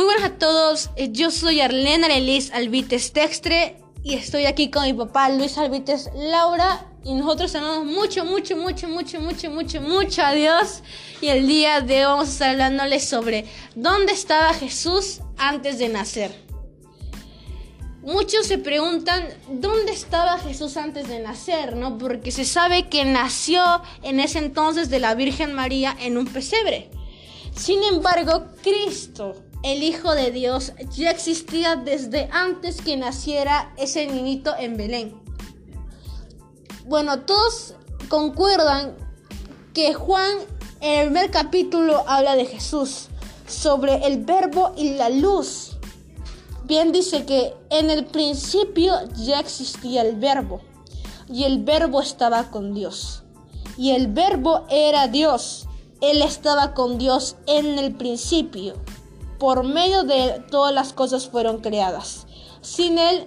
Muy buenas a todos, eh, yo soy Arlena Arelis Albites Textre y estoy aquí con mi papá Luis Albites Laura y nosotros amamos mucho, mucho, mucho, mucho, mucho, mucho, mucho a Dios y el día de hoy vamos a estar hablándoles sobre dónde estaba Jesús antes de nacer. Muchos se preguntan dónde estaba Jesús antes de nacer, ¿no? Porque se sabe que nació en ese entonces de la Virgen María en un pesebre. Sin embargo, Cristo el Hijo de Dios ya existía desde antes que naciera ese niñito en Belén. Bueno, todos concuerdan que Juan en el primer capítulo habla de Jesús, sobre el verbo y la luz. Bien dice que en el principio ya existía el verbo y el verbo estaba con Dios. Y el verbo era Dios. Él estaba con Dios en el principio por medio de él todas las cosas fueron creadas. Sin él,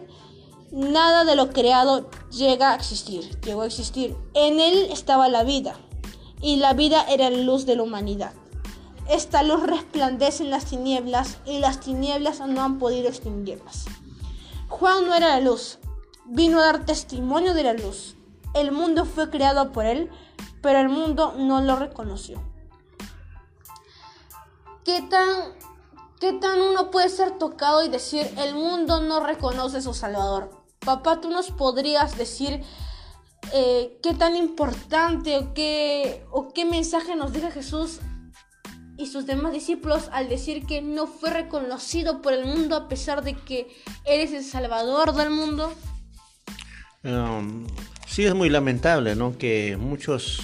nada de lo creado llega a existir, llegó a existir. En él estaba la vida, y la vida era la luz de la humanidad. Esta luz resplandece en las tinieblas, y las tinieblas no han podido extinguirlas. Juan no era la luz, vino a dar testimonio de la luz. El mundo fue creado por él, pero el mundo no lo reconoció. ¿Qué tan ¿Qué tan uno puede ser tocado y decir, el mundo no reconoce a su Salvador? Papá, tú nos podrías decir eh, qué tan importante o qué, o qué mensaje nos deja Jesús y sus demás discípulos al decir que no fue reconocido por el mundo a pesar de que eres el Salvador del mundo? Um, sí, es muy lamentable, ¿no? Que muchos,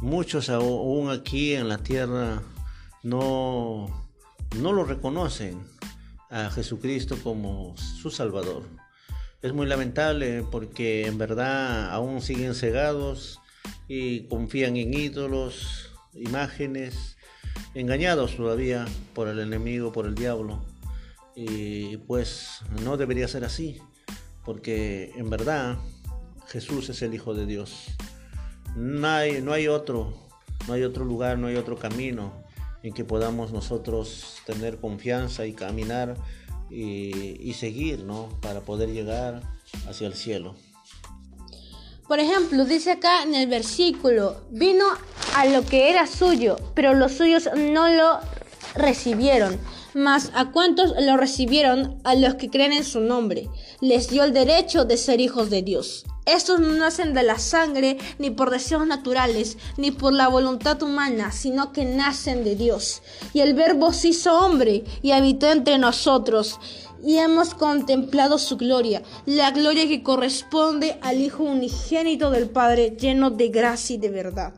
muchos aún aquí en la tierra no no lo reconocen a Jesucristo como su Salvador. Es muy lamentable porque en verdad aún siguen cegados y confían en ídolos, imágenes, engañados todavía por el enemigo, por el diablo. Y pues no debería ser así, porque en verdad Jesús es el Hijo de Dios. No hay, no hay otro, no hay otro lugar, no hay otro camino en que podamos nosotros tener confianza y caminar y, seguir, ¿no? Para poder llegar hacia el cielo. Por ejemplo, dice acá en el versículo, vino a lo que era suyo, pero los suyos no lo recibieron. Mas a cuantos lo recibieron, a los que creen en su nombre, les dio el derecho de ser hijos de Dios. Estos no nacen de la sangre, ni por deseos naturales, ni por la voluntad humana, sino que nacen de Dios. Y el Verbo se hizo hombre y habitó entre nosotros, y hemos contemplado su gloria, la gloria que corresponde al Hijo unigénito del Padre, lleno de gracia y de verdad.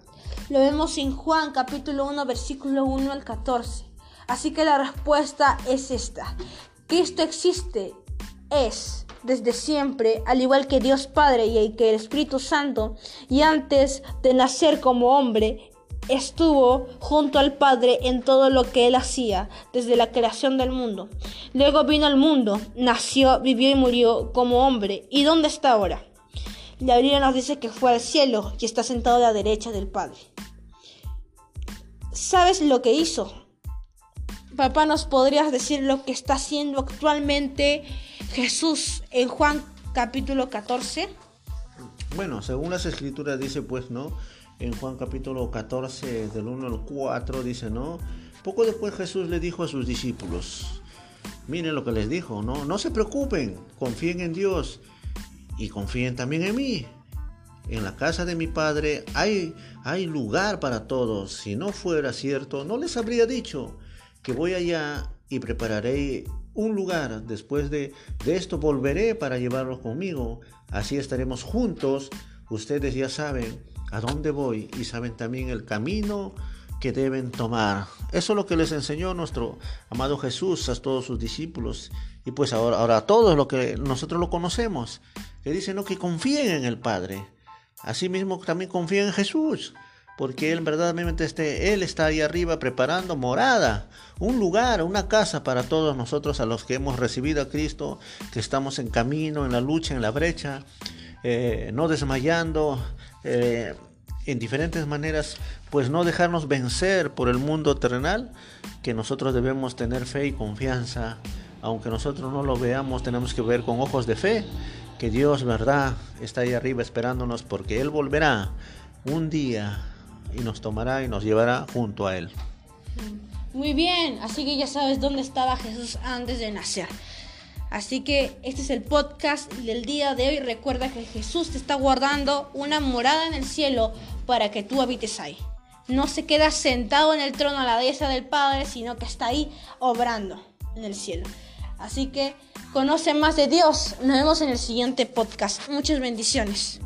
Lo vemos en Juan capítulo 1, versículo 1 al 14. Así que la respuesta es esta. Cristo existe, es desde siempre, al igual que Dios Padre y que el Espíritu Santo, y antes de nacer como hombre, estuvo junto al Padre en todo lo que él hacía desde la creación del mundo. Luego vino al mundo, nació, vivió y murió como hombre. ¿Y dónde está ahora? La Biblia nos dice que fue al cielo y está sentado a la derecha del Padre. ¿Sabes lo que hizo? Papá, ¿nos podrías decir lo que está haciendo actualmente Jesús en Juan capítulo 14? Bueno, según las escrituras dice pues, ¿no? En Juan capítulo 14 del 1 al 4 dice, ¿no? Poco después Jesús le dijo a sus discípulos, miren lo que les dijo, ¿no? No se preocupen, confíen en Dios y confíen también en mí. En la casa de mi padre hay, hay lugar para todos. Si no fuera cierto, no les habría dicho que voy allá y prepararé un lugar. Después de, esto volveré para llevarlos conmigo. Así estaremos juntos. Ustedes ya saben a dónde voy y saben también el camino que deben tomar. Eso es lo que les enseñó nuestro amado Jesús a todos sus discípulos. Y pues ahora, ahora a todos lo que nosotros lo conocemos. Que dicen ¿no? que confíen en el Padre. Asimismo también confíen en Jesús porque Él verdaderamente este, Él está ahí arriba preparando morada, un lugar, una casa para todos nosotros a los que hemos recibido a Cristo, que estamos en camino, en la lucha, en la brecha, eh, no desmayando, eh, en diferentes maneras, pues no dejarnos vencer por el mundo terrenal, que nosotros debemos tener fe y confianza, aunque nosotros no lo veamos, tenemos que ver con ojos de fe, que Dios, verdad, está ahí arriba esperándonos porque Él volverá un día y nos tomará y nos llevará junto a Él. Muy bien, así que ya sabes dónde estaba Jesús antes de nacer. Así que este es el podcast del día de hoy. Recuerda que Jesús te está guardando una morada en el cielo para que tú habites ahí. No se queda sentado en el trono a la derecha del Padre, sino que está ahí obrando en el cielo. Así que conoce más de Dios. Nos vemos en el siguiente podcast. Muchas bendiciones.